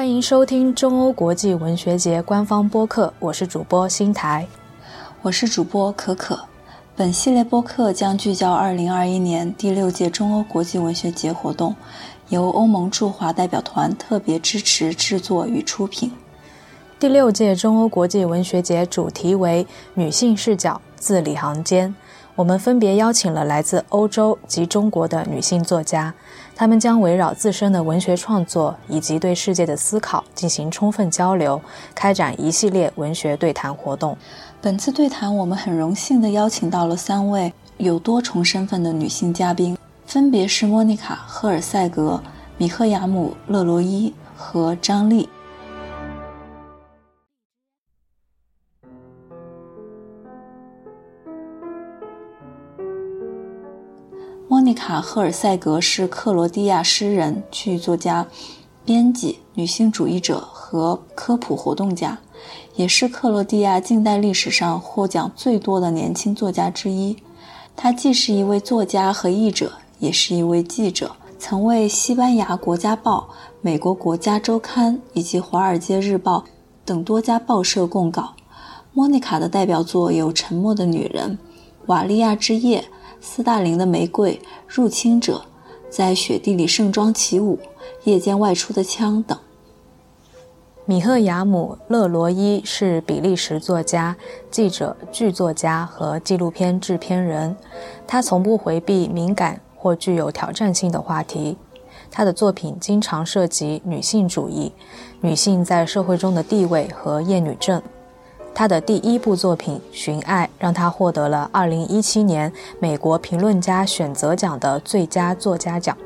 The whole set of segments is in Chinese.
欢迎收听中欧国际文学节官方播客，我是主播新台，我是主播可可。本系列播客将聚焦2021年第六届中欧国际文学节活动，由欧盟驻华代表团特别支持制作与出品。第六届中欧国际文学节主题为“女性视角，字里行间”。我们分别邀请了来自欧洲及中国的女性作家，他们将围绕自身的文学创作以及对世界的思考进行充分交流，开展一系列文学对谈活动。本次对谈，我们很荣幸地邀请到了三位有多重身份的女性嘉宾，分别是莫妮卡·赫尔塞格、米赫雅姆·勒罗伊和张丽。莫妮卡·赫尔塞格是克罗地亚诗人、剧作家、编辑、女性主义者和科普活动家，也是克罗地亚近代历史上获奖最多的年轻作家之一。她既是一位作家和译者，也是一位记者，曾为西班牙国家报、美国国家周刊以及华尔街日报等多家报社供稿。莫妮卡的代表作有《沉默的女人》《瓦利亚之夜》。斯大林的玫瑰、入侵者，在雪地里盛装起舞，夜间外出的枪等。米赫雅姆·勒罗伊是比利时作家、记者、剧作家和纪录片制片人。他从不回避敏感或具有挑战性的话题。他的作品经常涉及女性主义、女性在社会中的地位和厌女症。他的第一部作品《寻爱》让他获得了2017年美国评论家选择奖的最佳作家奖。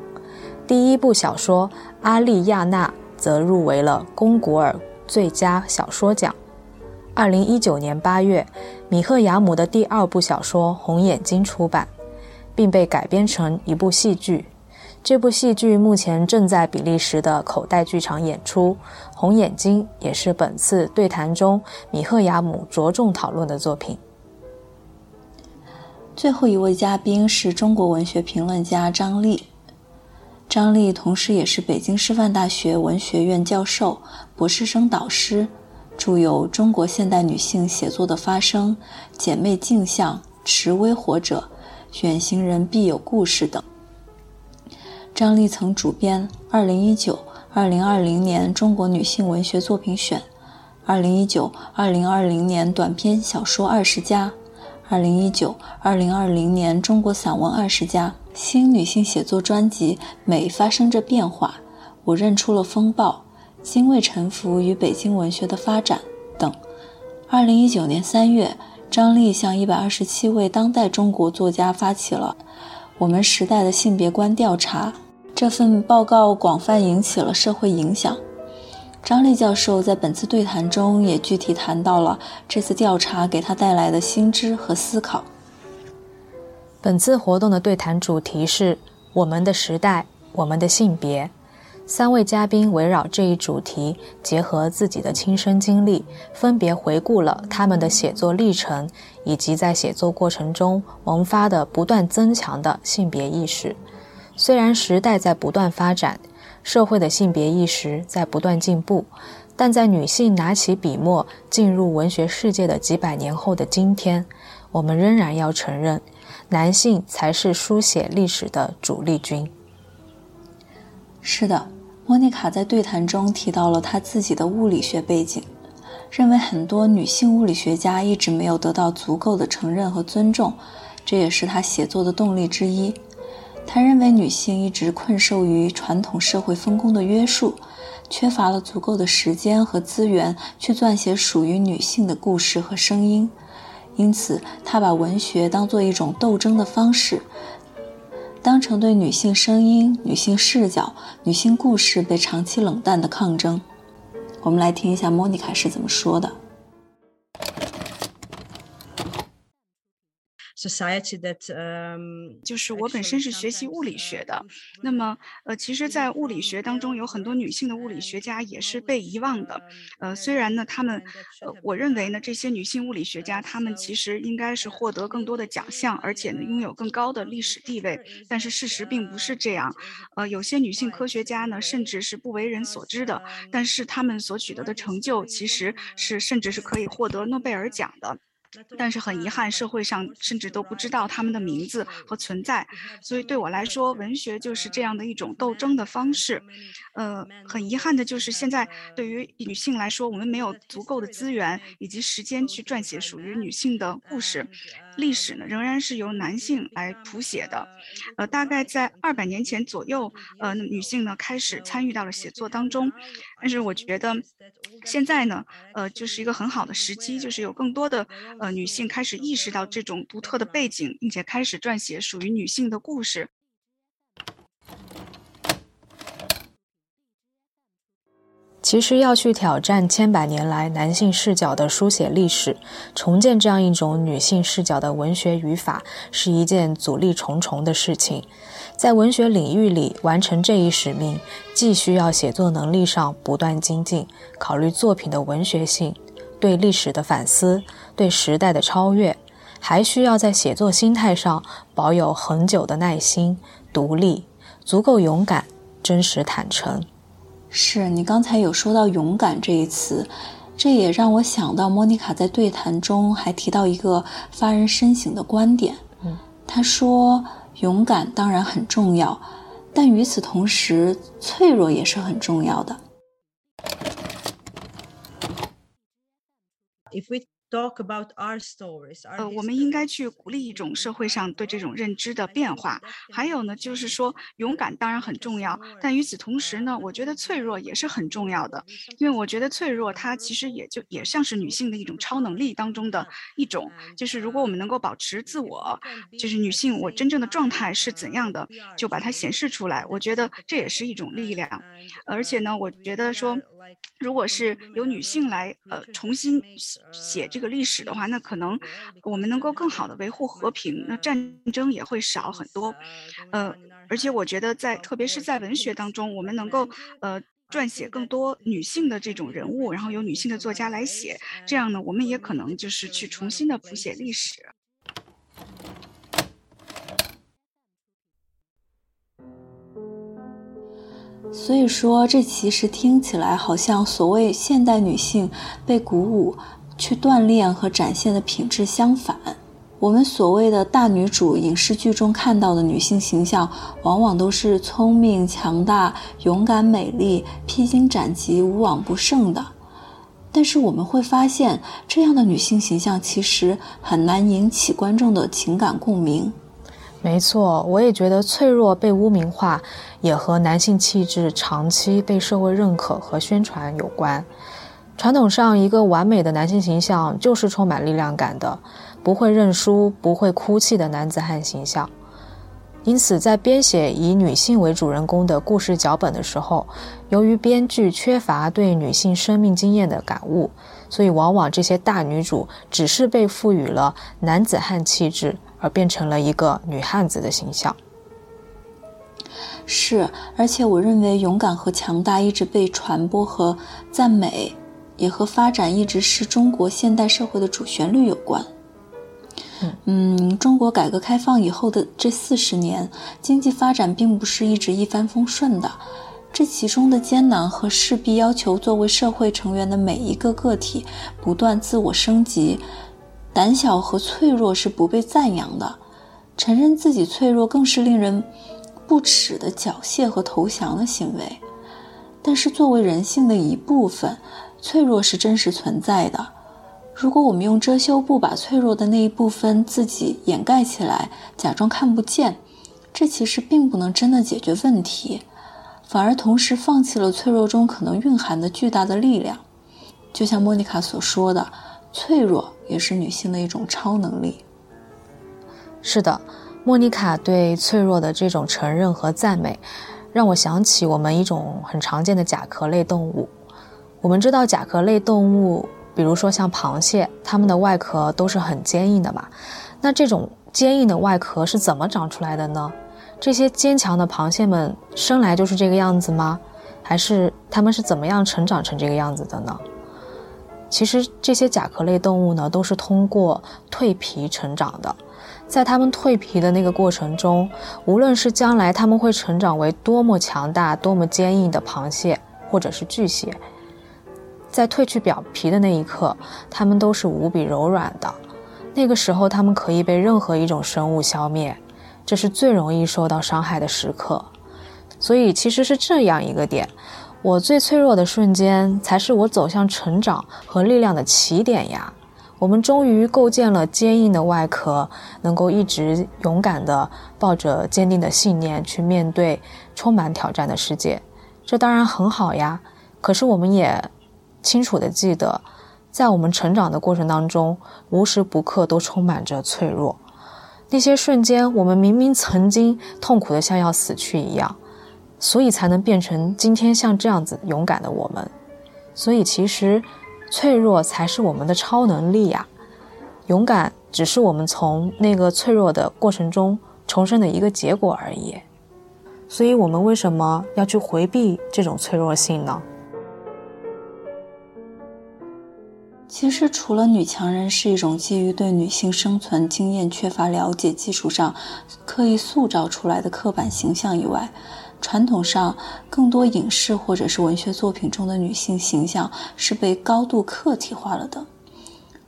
第一部小说《阿丽亚娜》则入围了龚古尔最佳小说奖。2019年8月，米赫雅姆的第二部小说《红眼睛》出版，并被改编成一部戏剧。这部戏剧目前正在比利时的口袋剧场演出，《红眼睛》也是本次对谈中米赫雅姆着重讨论的作品。最后一位嘉宾是中国文学评论家张丽。张丽同时也是北京师范大学文学院教授、博士生导师，著有《中国现代女性写作的发生》《姐妹镜像》《持微活者》《远行人必有故事》等。张丽曾主编《2019、2020年中国女性文学作品选》《2019、2020年短篇小说二十佳》《2019、2020年中国散文二十家》新女性写作专辑《美发生着变化》，我认出了风暴，精卫沉浮与北京文学的发展等。2019年3月，张丽向127位当代中国作家发起了“我们时代的性别观调查”。这份报告广泛引起了社会影响。张丽教授在本次对谈中也具体谈到了这次调查给他带来的新知和思考。本次活动的对谈主题是“我们的时代，我们的性别”。三位嘉宾围绕这一主题，结合自己的亲身经历，分别回顾了他们的写作历程，以及在写作过程中萌发的不断增强的性别意识。虽然时代在不断发展，社会的性别意识在不断进步，但在女性拿起笔墨进入文学世界的几百年后的今天，我们仍然要承认，男性才是书写历史的主力军。是的，莫妮卡在对谈中提到了她自己的物理学背景，认为很多女性物理学家一直没有得到足够的承认和尊重，这也是她写作的动力之一。他认为女性一直困受于传统社会分工的约束，缺乏了足够的时间和资源去撰写属于女性的故事和声音，因此他把文学当做一种斗争的方式，当成对女性声音、女性视角、女性故事被长期冷淡的抗争。我们来听一下莫妮卡是怎么说的。Society that 就是我本身是学习物理学的，那么呃，其实，在物理学当中，有很多女性的物理学家也是被遗忘的。呃，虽然呢，他们，呃，我认为呢，这些女性物理学家，她们其实应该是获得更多的奖项，而且呢，拥有更高的历史地位。但是事实并不是这样。呃，有些女性科学家呢，甚至是不为人所知的，但是她们所取得的成就，其实是甚至是可以获得诺贝尔奖的。但是很遗憾，社会上甚至都不知道他们的名字和存在。所以对我来说，文学就是这样的一种斗争的方式。呃，很遗憾的就是现在对于女性来说，我们没有足够的资源以及时间去撰写属于女性的故事。历史呢，仍然是由男性来谱写的。呃，大概在二百年前左右，呃，女性呢开始参与到了写作当中。但是我觉得现在呢，呃，就是一个很好的时机，就是有更多的呃女性开始意识到这种独特的背景，并且开始撰写属于女性的故事。其实要去挑战千百年来男性视角的书写历史，重建这样一种女性视角的文学语法，是一件阻力重重的事情。在文学领域里完成这一使命，既需要写作能力上不断精进，考虑作品的文学性，对历史的反思，对时代的超越，还需要在写作心态上保有恒久的耐心、独立、足够勇敢、真实坦诚。是你刚才有说到“勇敢”这一词，这也让我想到莫妮卡在对谈中还提到一个发人深省的观点。嗯，她说：“勇敢当然很重要，但与此同时，脆弱也是很重要的。” If we talk about our stories，呃，我们应该去鼓励一种社会上对这种认知的变化。还有呢，就是说勇敢当然很重要，但与此同时呢，我觉得脆弱也是很重要的。因为我觉得脆弱，它其实也就也像是女性的一种超能力当中的一种。就是如果我们能够保持自我，就是女性我真正的状态是怎样的，就把它显示出来。我觉得这也是一种力量。而且呢，我觉得说。如果是由女性来呃重新写这个历史的话，那可能我们能够更好的维护和平，那战争也会少很多。呃，而且我觉得在特别是在文学当中，我们能够呃撰写更多女性的这种人物，然后由女性的作家来写，这样呢，我们也可能就是去重新的谱写历史。所以说，这其实听起来好像所谓现代女性被鼓舞去锻炼和展现的品质相反。我们所谓的大女主影视剧中看到的女性形象，往往都是聪明、强大、勇敢、美丽、披荆斩棘、无往不胜的。但是我们会发现，这样的女性形象其实很难引起观众的情感共鸣。没错，我也觉得脆弱被污名化，也和男性气质长期被社会认可和宣传有关。传统上，一个完美的男性形象就是充满力量感的，不会认输、不会哭泣的男子汉形象。因此，在编写以女性为主人公的故事脚本的时候，由于编剧缺乏对女性生命经验的感悟，所以往往这些大女主只是被赋予了男子汉气质。而变成了一个女汉子的形象。是，而且我认为勇敢和强大一直被传播和赞美，也和发展一直是中国现代社会的主旋律有关。嗯，中国改革开放以后的这四十年，经济发展并不是一直一帆风顺的，这其中的艰难和势必要求作为社会成员的每一个个体不断自我升级。胆小和脆弱是不被赞扬的，承认自己脆弱更是令人不耻的缴械和投降的行为。但是，作为人性的一部分，脆弱是真实存在的。如果我们用遮羞布把脆弱的那一部分自己掩盖起来，假装看不见，这其实并不能真的解决问题，反而同时放弃了脆弱中可能蕴含的巨大的力量。就像莫妮卡所说的。脆弱也是女性的一种超能力。是的，莫妮卡对脆弱的这种承认和赞美，让我想起我们一种很常见的甲壳类动物。我们知道甲壳类动物，比如说像螃蟹，它们的外壳都是很坚硬的嘛。那这种坚硬的外壳是怎么长出来的呢？这些坚强的螃蟹们生来就是这个样子吗？还是它们是怎么样成长成这个样子的呢？其实这些甲壳类动物呢，都是通过蜕皮成长的。在它们蜕皮的那个过程中，无论是将来它们会成长为多么强大、多么坚硬的螃蟹，或者是巨蟹，在褪去表皮的那一刻，它们都是无比柔软的。那个时候，它们可以被任何一种生物消灭，这是最容易受到伤害的时刻。所以，其实是这样一个点：我最脆弱的瞬间，才是我走向成长和力量的起点呀。我们终于构建了坚硬的外壳，能够一直勇敢地抱着坚定的信念去面对充满挑战的世界，这当然很好呀。可是我们也清楚地记得，在我们成长的过程当中，无时不刻都充满着脆弱。那些瞬间，我们明明曾经痛苦的像要死去一样，所以才能变成今天像这样子勇敢的我们。所以其实。脆弱才是我们的超能力呀，勇敢只是我们从那个脆弱的过程中重生的一个结果而已。所以，我们为什么要去回避这种脆弱性呢？其实，除了女强人是一种基于对女性生存经验缺乏了解基础上刻意塑造出来的刻板形象以外，传统上，更多影视或者是文学作品中的女性形象是被高度客体化了的，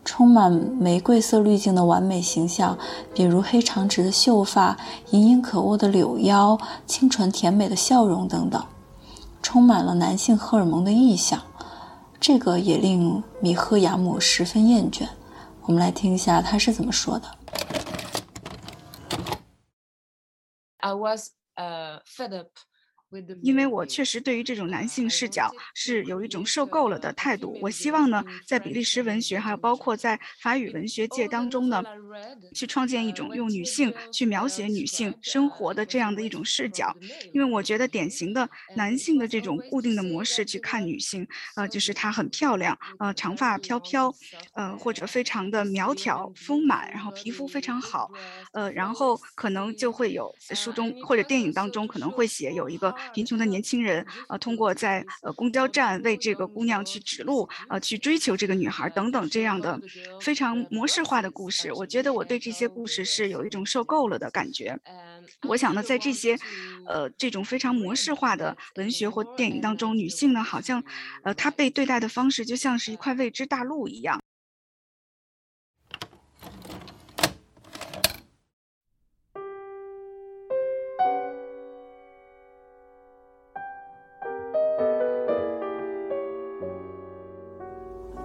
充满玫瑰色滤镜的完美形象，比如黑长直的秀发、盈盈可握的柳腰、清纯甜美的笑容等等，充满了男性荷尔蒙的意象。这个也令米赫雅姆十分厌倦。我们来听一下他是怎么说的。I was uh fed up. 因为我确实对于这种男性视角是有一种受够了的态度。我希望呢，在比利时文学，还有包括在法语文学界当中呢，去创建一种用女性去描写女性生活的这样的一种视角。因为我觉得典型的男性的这种固定的模式去看女性，呃，就是她很漂亮，呃，长发飘飘，呃，或者非常的苗条丰满，然后皮肤非常好，呃，然后可能就会有书中或者电影当中可能会写有一个。贫穷的年轻人，呃，通过在呃公交站为这个姑娘去指路，呃，去追求这个女孩等等这样的非常模式化的故事，我觉得我对这些故事是有一种受够了的感觉。我想呢，在这些，呃，这种非常模式化的文学或电影当中，女性呢，好像，呃，她被对待的方式就像是一块未知大陆一样。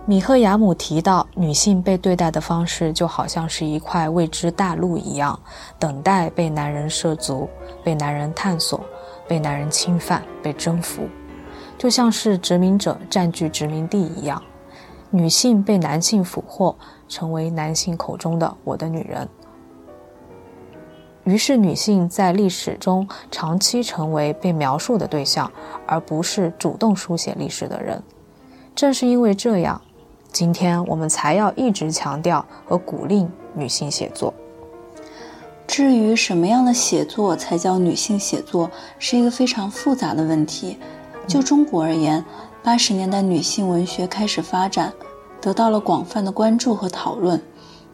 米赫雅姆提到，女性被对待的方式就好像是一块未知大陆一样，等待被男人涉足、被男人探索、被男人侵犯、被征服，就像是殖民者占据殖民地一样。女性被男性俘获，成为男性口中的“我的女人”。于是，女性在历史中长期成为被描述的对象，而不是主动书写历史的人。正是因为这样。今天我们才要一直强调和鼓励女性写作。至于什么样的写作才叫女性写作，是一个非常复杂的问题。就中国而言，八十年代女性文学开始发展，得到了广泛的关注和讨论，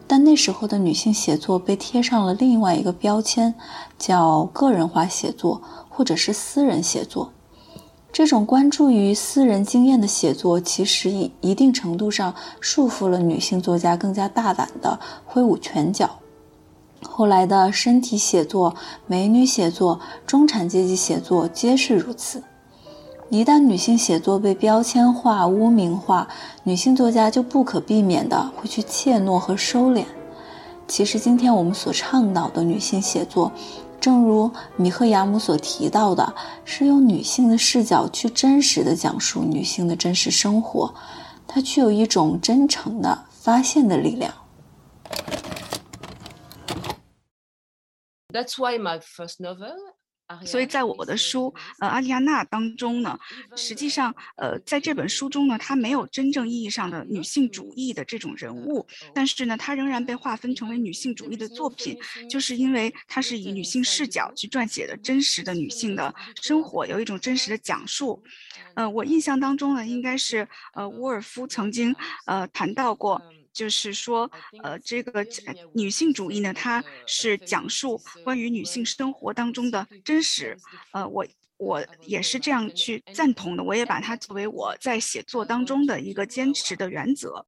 但那时候的女性写作被贴上了另外一个标签，叫个人化写作或者是私人写作。这种关注于私人经验的写作，其实一一定程度上束缚了女性作家更加大胆的挥舞拳脚。后来的身体写作、美女写作、中产阶级写作皆是如此。一旦女性写作被标签化、污名化，女性作家就不可避免的会去怯懦和收敛。其实，今天我们所倡导的女性写作。正如米赫亚姆所提到的，是用女性的视角去真实的讲述女性的真实生活，它具有一种真诚的发现的力量。That's why my first novel 所以在我的书呃《阿丽亚娜》当中呢，实际上呃在这本书中呢，她没有真正意义上的女性主义的这种人物，但是呢，她仍然被划分成为女性主义的作品，就是因为它是以女性视角去撰写的真实的女性的生活，有一种真实的讲述。呃，我印象当中呢，应该是呃沃尔夫曾经呃谈到过。就是说，呃，这个女性主义呢，它是讲述关于女性生活当中的真实。呃，我我也是这样去赞同的，我也把它作为我在写作当中的一个坚持的原则。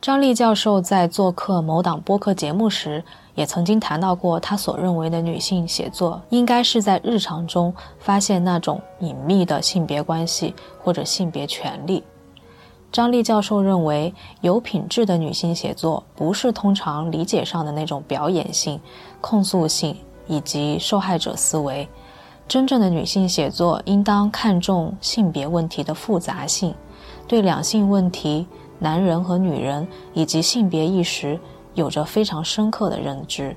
张丽教授在做客某档播客节目时。也曾经谈到过，他所认为的女性写作应该是在日常中发现那种隐秘的性别关系或者性别权利。张丽教授认为，有品质的女性写作不是通常理解上的那种表演性、控诉性以及受害者思维。真正的女性写作应当看重性别问题的复杂性，对两性问题、男人和女人以及性别意识。有着非常深刻的认知。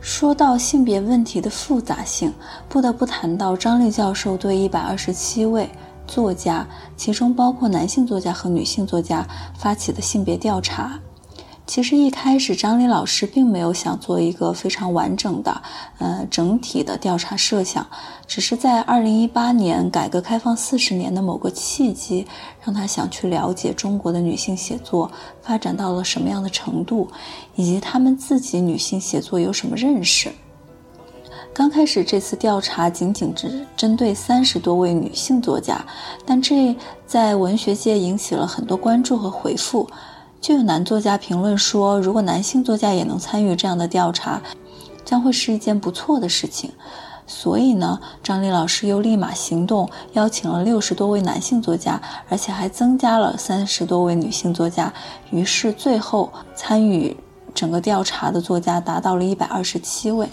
说到性别问题的复杂性，不得不谈到张力教授对一百二十七位作家，其中包括男性作家和女性作家发起的性别调查。其实一开始，张丽老师并没有想做一个非常完整的、呃整体的调查设想，只是在二零一八年改革开放四十年的某个契机，让他想去了解中国的女性写作发展到了什么样的程度，以及他们自己女性写作有什么认识。刚开始这次调查仅仅只针对三十多位女性作家，但这在文学界引起了很多关注和回复。就有男作家评论说，如果男性作家也能参与这样的调查，将会是一件不错的事情。所以呢，张丽老师又立马行动，邀请了六十多位男性作家，而且还增加了三十多位女性作家。于是最后参与整个调查的作家达到了一百二十七位。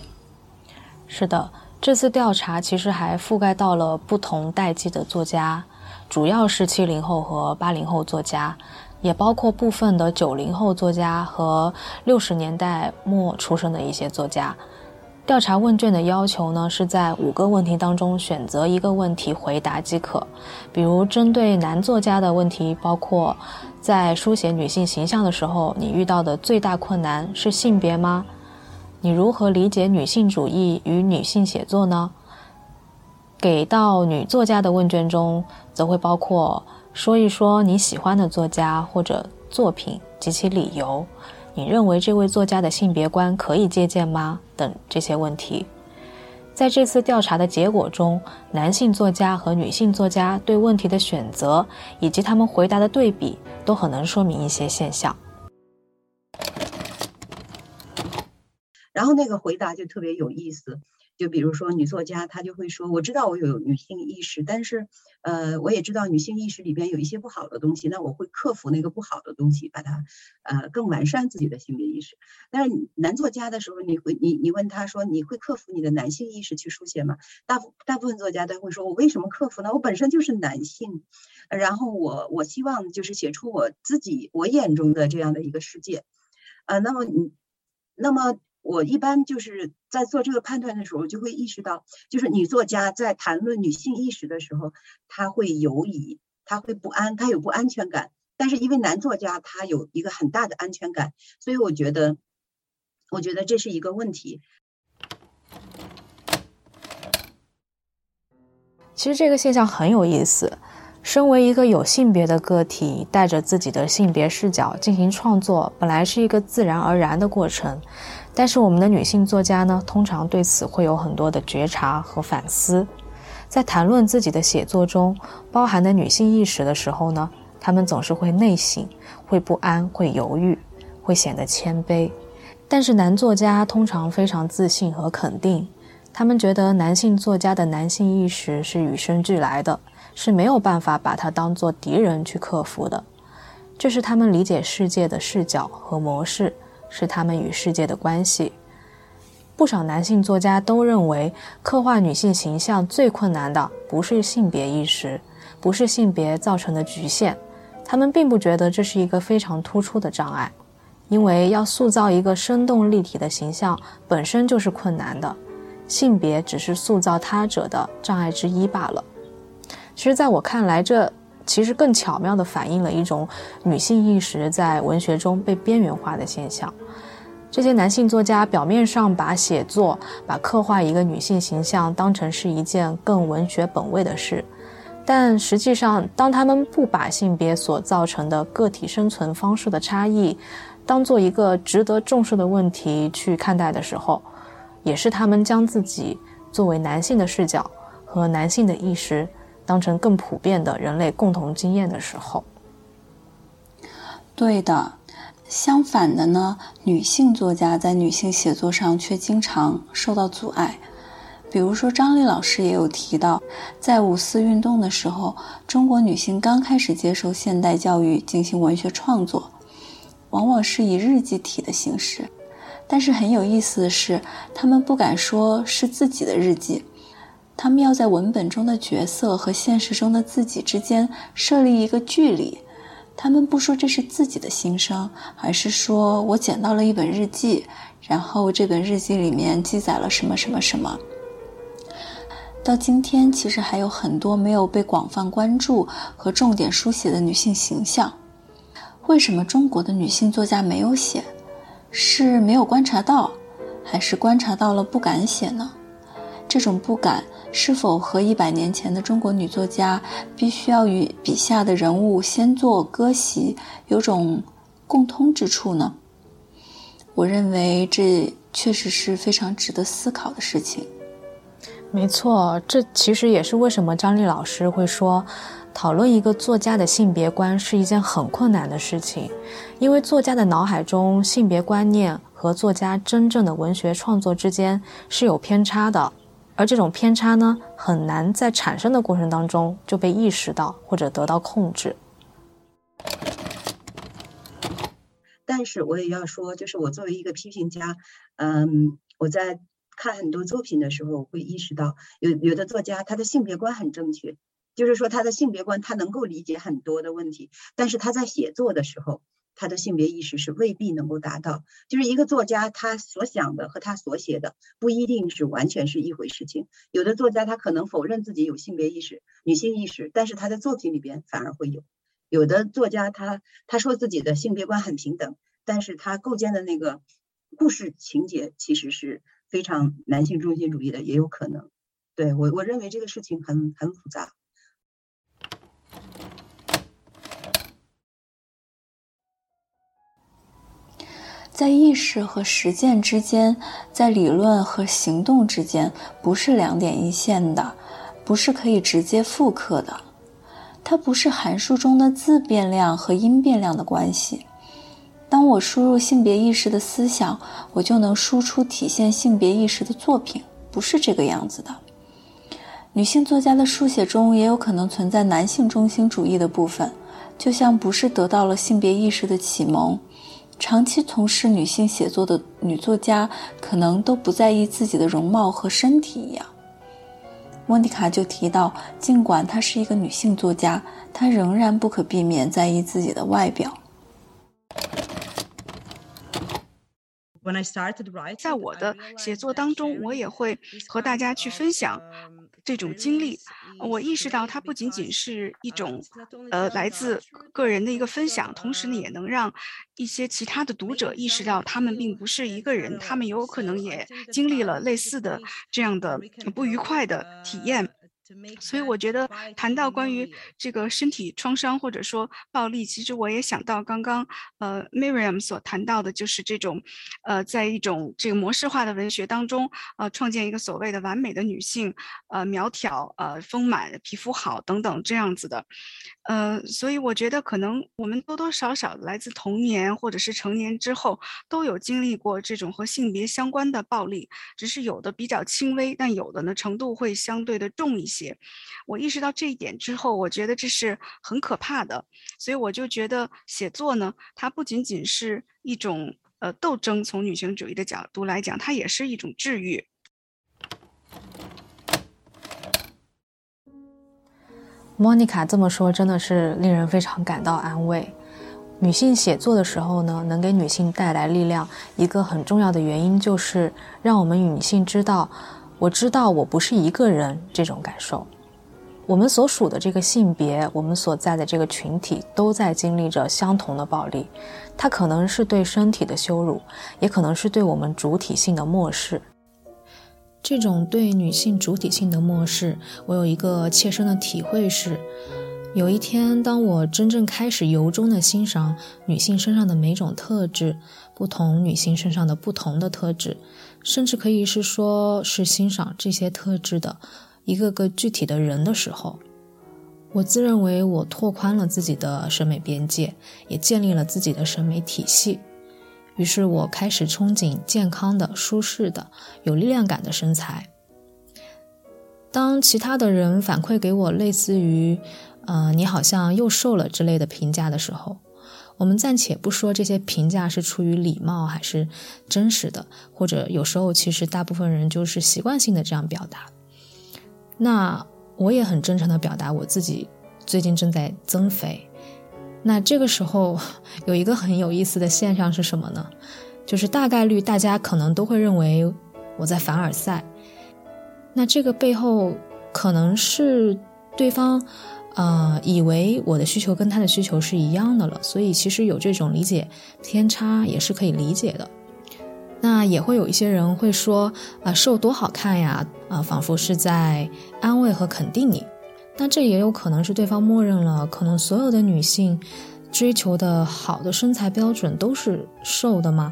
是的，这次调查其实还覆盖到了不同代际的作家，主要是七零后和八零后作家。也包括部分的九零后作家和六十年代末出生的一些作家。调查问卷的要求呢，是在五个问题当中选择一个问题回答即可。比如，针对男作家的问题，包括在书写女性形象的时候，你遇到的最大困难是性别吗？你如何理解女性主义与女性写作呢？给到女作家的问卷中，则会包括。说一说你喜欢的作家或者作品及其理由，你认为这位作家的性别观可以借鉴吗？等这些问题，在这次调查的结果中，男性作家和女性作家对问题的选择以及他们回答的对比，都很能说明一些现象。然后那个回答就特别有意思。就比如说女作家，她就会说：“我知道我有女性意识，但是，呃，我也知道女性意识里边有一些不好的东西，那我会克服那个不好的东西，把它，呃，更完善自己的性别意识。但是男作家的时候，你会你你问他说你会克服你的男性意识去书写吗？大大部分作家都会说：我为什么克服呢？我本身就是男性，然后我我希望就是写出我自己我眼中的这样的一个世界，呃，那么你，那么。”我一般就是在做这个判断的时候，就会意识到，就是女作家在谈论女性意识的时候，她会犹疑，她会不安，她有不安全感。但是因为男作家他有一个很大的安全感，所以我觉得，我觉得这是一个问题。其实这个现象很有意思。身为一个有性别的个体，带着自己的性别视角进行创作，本来是一个自然而然的过程。但是我们的女性作家呢，通常对此会有很多的觉察和反思，在谈论自己的写作中包含的女性意识的时候呢，她们总是会内省、会不安、会犹豫、会显得谦卑。但是男作家通常非常自信和肯定，他们觉得男性作家的男性意识是与生俱来的，是没有办法把它当做敌人去克服的，这是他们理解世界的视角和模式。是他们与世界的关系。不少男性作家都认为，刻画女性形象最困难的不是性别意识，不是性别造成的局限。他们并不觉得这是一个非常突出的障碍。因为要塑造一个生动立体的形象本身就是困难的，性别只是塑造他者的障碍之一罢了。其实，在我看来，这其实更巧妙地反映了一种女性意识在文学中被边缘化的现象。这些男性作家表面上把写作、把刻画一个女性形象当成是一件更文学本位的事，但实际上，当他们不把性别所造成的个体生存方式的差异当做一个值得重视的问题去看待的时候，也是他们将自己作为男性的视角和男性的意识当成更普遍的人类共同经验的时候。对的。相反的呢，女性作家在女性写作上却经常受到阻碍。比如说，张丽老师也有提到，在五四运动的时候，中国女性刚开始接受现代教育进行文学创作，往往是以日记体的形式。但是很有意思的是，她们不敢说是自己的日记，她们要在文本中的角色和现实中的自己之间设立一个距离。他们不说这是自己的心声，而是说我捡到了一本日记，然后这本日记里面记载了什么什么什么。到今天，其实还有很多没有被广泛关注和重点书写的女性形象。为什么中国的女性作家没有写？是没有观察到，还是观察到了不敢写呢？这种不敢。是否和一百年前的中国女作家必须要与笔下的人物先做割席有种共通之处呢？我认为这确实是非常值得思考的事情。没错，这其实也是为什么张丽老师会说，讨论一个作家的性别观是一件很困难的事情，因为作家的脑海中性别观念和作家真正的文学创作之间是有偏差的。而这种偏差呢，很难在产生的过程当中就被意识到或者得到控制。但是我也要说，就是我作为一个批评家，嗯，我在看很多作品的时候，会意识到有有的作家他的性别观很正确，就是说他的性别观他能够理解很多的问题，但是他在写作的时候。他的性别意识是未必能够达到，就是一个作家他所想的和他所写的不一定是完全是一回事情。有的作家他可能否认自己有性别意识、女性意识，但是他的作品里边反而会有。有的作家他他说自己的性别观很平等，但是他构建的那个故事情节其实是非常男性中心主义的，也有可能。对我我认为这个事情很很复杂。在意识和实践之间，在理论和行动之间，不是两点一线的，不是可以直接复刻的。它不是函数中的自变量和因变量的关系。当我输入性别意识的思想，我就能输出体现性别意识的作品，不是这个样子的。女性作家的书写中也有可能存在男性中心主义的部分，就像不是得到了性别意识的启蒙。长期从事女性写作的女作家，可能都不在意自己的容貌和身体一样。莫妮卡就提到，尽管她是一个女性作家，她仍然不可避免在意自己的外表。在我的写作当中，我也会和大家去分享这种经历。我意识到它不仅仅是一种，呃，来自个人的一个分享，同时呢，也能让一些其他的读者意识到，他们并不是一个人，他们有可能也经历了类似的这样的不愉快的体验。所以我觉得谈到关于这个身体创伤或者说暴力，其实我也想到刚刚呃 Miriam 所谈到的，就是这种，呃，在一种这个模式化的文学当中，呃，创建一个所谓的完美的女性，呃，苗条，呃，丰满，皮肤好等等这样子的。呃，所以我觉得可能我们多多少少来自童年或者是成年之后，都有经历过这种和性别相关的暴力，只是有的比较轻微，但有的呢程度会相对的重一些。我意识到这一点之后，我觉得这是很可怕的，所以我就觉得写作呢，它不仅仅是一种呃斗争，从女性主义的角度来讲，它也是一种治愈。莫妮卡这么说，真的是令人非常感到安慰。女性写作的时候呢，能给女性带来力量，一个很重要的原因就是让我们女性知道，我知道我不是一个人这种感受。我们所属的这个性别，我们所在的这个群体，都在经历着相同的暴力。它可能是对身体的羞辱，也可能是对我们主体性的漠视。这种对女性主体性的漠视，我有一个切身的体会是。有一天，当我真正开始由衷的欣赏女性身上的每种特质，不同女性身上的不同的特质，甚至可以是说是欣赏这些特质的一个个具体的人的时候，我自认为我拓宽了自己的审美边界，也建立了自己的审美体系。于是我开始憧憬健康的、舒适的、有力量感的身材。当其他的人反馈给我类似于，呃，你好像又瘦了之类的评价的时候，我们暂且不说这些评价是出于礼貌还是真实的，或者有时候其实大部分人就是习惯性的这样表达。那我也很真诚的表达我自己最近正在增肥。那这个时候有一个很有意思的现象是什么呢？就是大概率大家可能都会认为我在凡尔赛。那这个背后可能是对方。呃，以为我的需求跟他的需求是一样的了，所以其实有这种理解偏差也是可以理解的。那也会有一些人会说，啊，瘦多好看呀，啊，仿佛是在安慰和肯定你。那这也有可能是对方默认了，可能所有的女性追求的好的身材标准都是瘦的吗？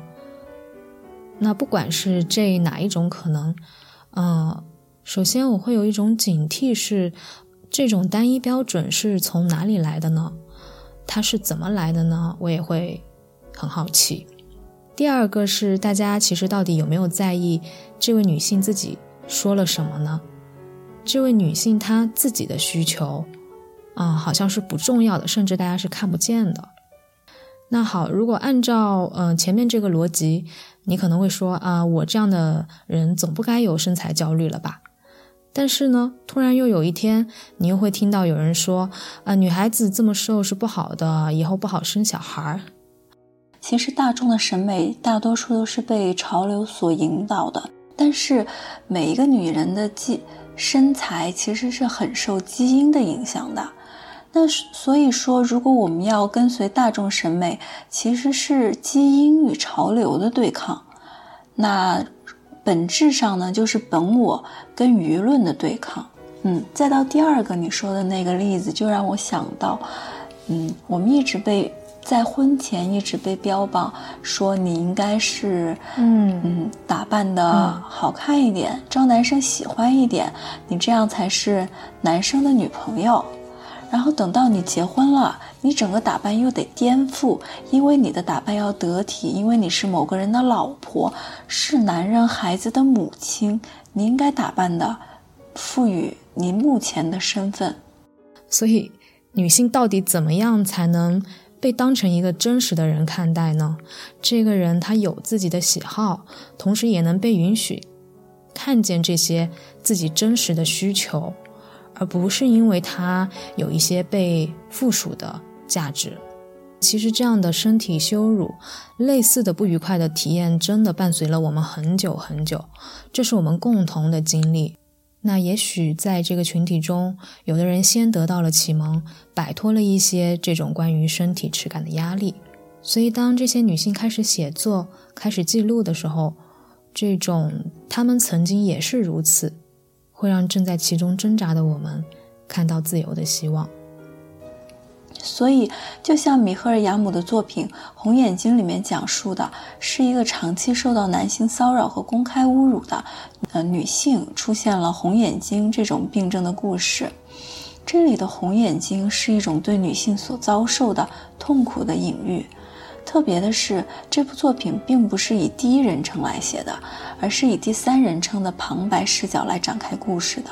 那不管是这哪一种可能，嗯，首先我会有一种警惕是。这种单一标准是从哪里来的呢？它是怎么来的呢？我也会很好奇。第二个是大家其实到底有没有在意这位女性自己说了什么呢？这位女性她自己的需求啊，好像是不重要的，甚至大家是看不见的。那好，如果按照嗯前面这个逻辑，你可能会说啊，我这样的人总不该有身材焦虑了吧？但是呢，突然又有一天，你又会听到有人说：“啊，女孩子这么瘦是不好的，以后不好生小孩儿。”其实大众的审美大多数都是被潮流所引导的，但是每一个女人的基身材其实是很受基因的影响的。那所以说，如果我们要跟随大众审美，其实是基因与潮流的对抗。那。本质上呢，就是本我跟舆论的对抗。嗯，再到第二个你说的那个例子，就让我想到，嗯，我们一直被在婚前一直被标榜说你应该是，嗯嗯，打扮的好看一点，招男生喜欢一点，你这样才是男生的女朋友。然后等到你结婚了，你整个打扮又得颠覆，因为你的打扮要得体，因为你是某个人的老婆，是男人孩子的母亲，你应该打扮的，赋予你目前的身份。所以，女性到底怎么样才能被当成一个真实的人看待呢？这个人他有自己的喜好，同时也能被允许看见这些自己真实的需求。而不是因为它有一些被附属的价值。其实这样的身体羞辱、类似的不愉快的体验，真的伴随了我们很久很久。这是我们共同的经历。那也许在这个群体中，有的人先得到了启蒙，摆脱了一些这种关于身体耻感的压力。所以，当这些女性开始写作、开始记录的时候，这种她们曾经也是如此。会让正在其中挣扎的我们看到自由的希望。所以，就像米赫尔雅姆的作品《红眼睛》里面讲述的，是一个长期受到男性骚扰和公开侮辱的呃女性出现了红眼睛这种病症的故事。这里的红眼睛是一种对女性所遭受的痛苦的隐喻。特别的是，这部作品并不是以第一人称来写的，而是以第三人称的旁白视角来展开故事的。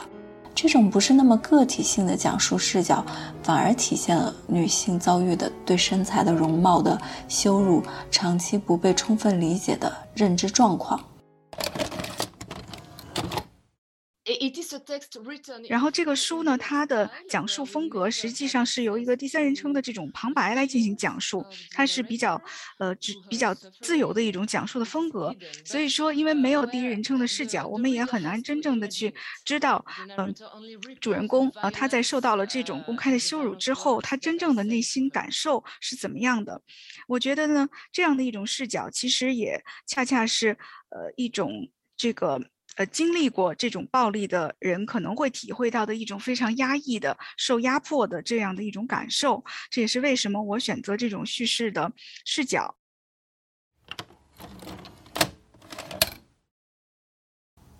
这种不是那么个体性的讲述视角，反而体现了女性遭遇的对身材的容貌的羞辱，长期不被充分理解的认知状况。然后这个书呢，它的讲述风格实际上是由一个第三人称的这种旁白来进行讲述，它是比较呃只比较自由的一种讲述的风格。所以说，因为没有第一人称的视角，我们也很难真正的去知道，嗯，主人公啊他在受到了这种公开的羞辱之后，他真正的内心感受是怎么样的。我觉得呢，这样的一种视角，其实也恰恰是呃一种这个。呃，经历过这种暴力的人可能会体会到的一种非常压抑的、受压迫的这样的一种感受，这也是为什么我选择这种叙事的视角。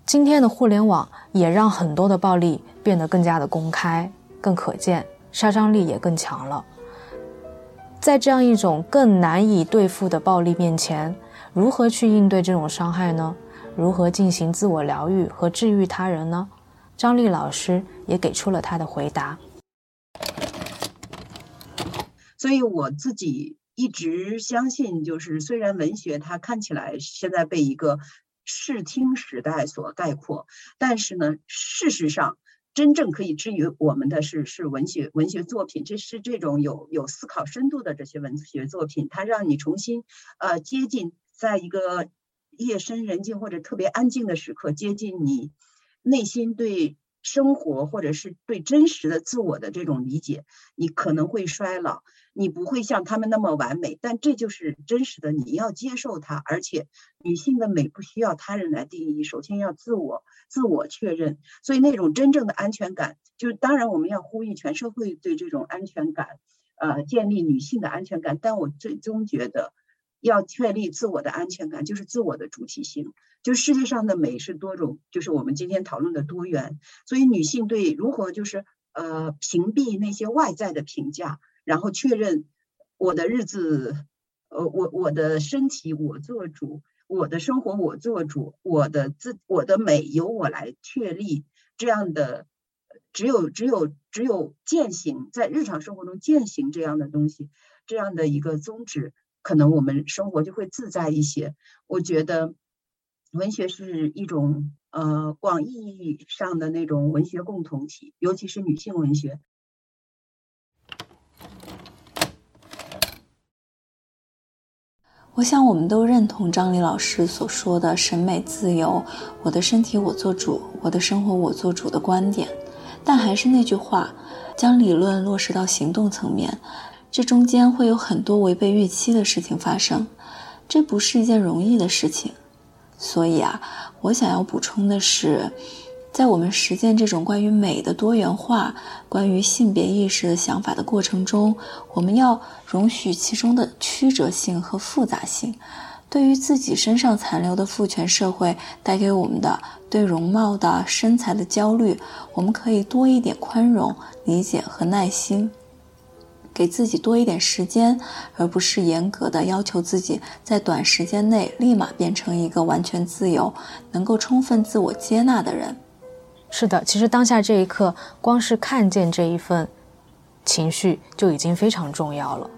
今天的互联网也让很多的暴力变得更加的公开、更可见，杀伤力也更强了。在这样一种更难以对付的暴力面前，如何去应对这种伤害呢？如何进行自我疗愈和治愈他人呢？张丽老师也给出了他的回答。所以我自己一直相信，就是虽然文学它看起来现在被一个视听时代所概括，但是呢，事实上真正可以治愈我们的是是文学文学作品，这是这种有有思考深度的这些文学作品，它让你重新呃接近在一个。夜深人静或者特别安静的时刻，接近你内心对生活或者是对真实的自我的这种理解，你可能会衰老，你不会像他们那么完美，但这就是真实的，你要接受它。而且，女性的美不需要他人来定义，首先要自我自我确认。所以，那种真正的安全感，就是当然我们要呼吁全社会对这种安全感，呃，建立女性的安全感。但我最终觉得。要确立自我的安全感，就是自我的主体性。就世界上的美是多种，就是我们今天讨论的多元。所以女性对如何就是呃屏蔽那些外在的评价，然后确认我的日子，呃我我的身体我做主，我的生活我做主，我的自我的美由我来确立。这样的只有只有只有践行在日常生活中践行这样的东西，这样的一个宗旨。可能我们生活就会自在一些。我觉得，文学是一种呃广义意义上的那种文学共同体，尤其是女性文学。我想我们都认同张丽老师所说的“审美自由，我的身体我做主，我的生活我做主”的观点。但还是那句话，将理论落实到行动层面。这中间会有很多违背预期的事情发生，这不是一件容易的事情。所以啊，我想要补充的是，在我们实践这种关于美的多元化、关于性别意识的想法的过程中，我们要容许其中的曲折性和复杂性。对于自己身上残留的父权社会带给我们的对容貌的身材的焦虑，我们可以多一点宽容、理解和耐心。给自己多一点时间，而不是严格的要求自己在短时间内立马变成一个完全自由、能够充分自我接纳的人。是的，其实当下这一刻，光是看见这一份情绪就已经非常重要了，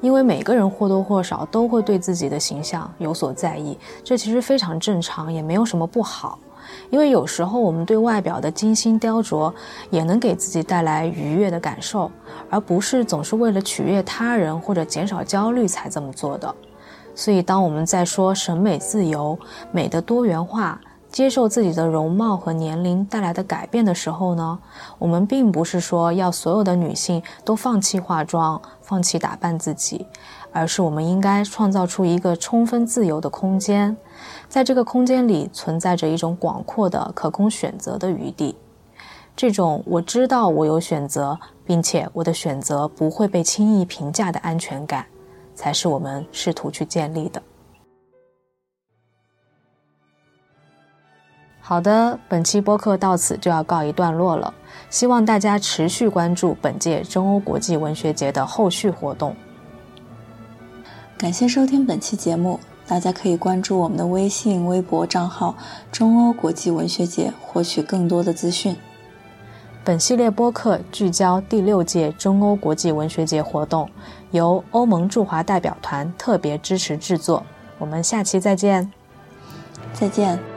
因为每个人或多或少都会对自己的形象有所在意，这其实非常正常，也没有什么不好。因为有时候我们对外表的精心雕琢，也能给自己带来愉悦的感受，而不是总是为了取悦他人或者减少焦虑才这么做的。所以，当我们在说审美自由、美的多元化、接受自己的容貌和年龄带来的改变的时候呢，我们并不是说要所有的女性都放弃化妆、放弃打扮自己，而是我们应该创造出一个充分自由的空间。在这个空间里存在着一种广阔的可供选择的余地，这种我知道我有选择，并且我的选择不会被轻易评价的安全感，才是我们试图去建立的。好的，本期播客到此就要告一段落了，希望大家持续关注本届中欧国际文学节的后续活动。感谢收听本期节目。大家可以关注我们的微信、微博账号“中欧国际文学节”，获取更多的资讯。本系列播客聚焦第六届中欧国际文学节活动，由欧盟驻华代表团特别支持制作。我们下期再见！再见。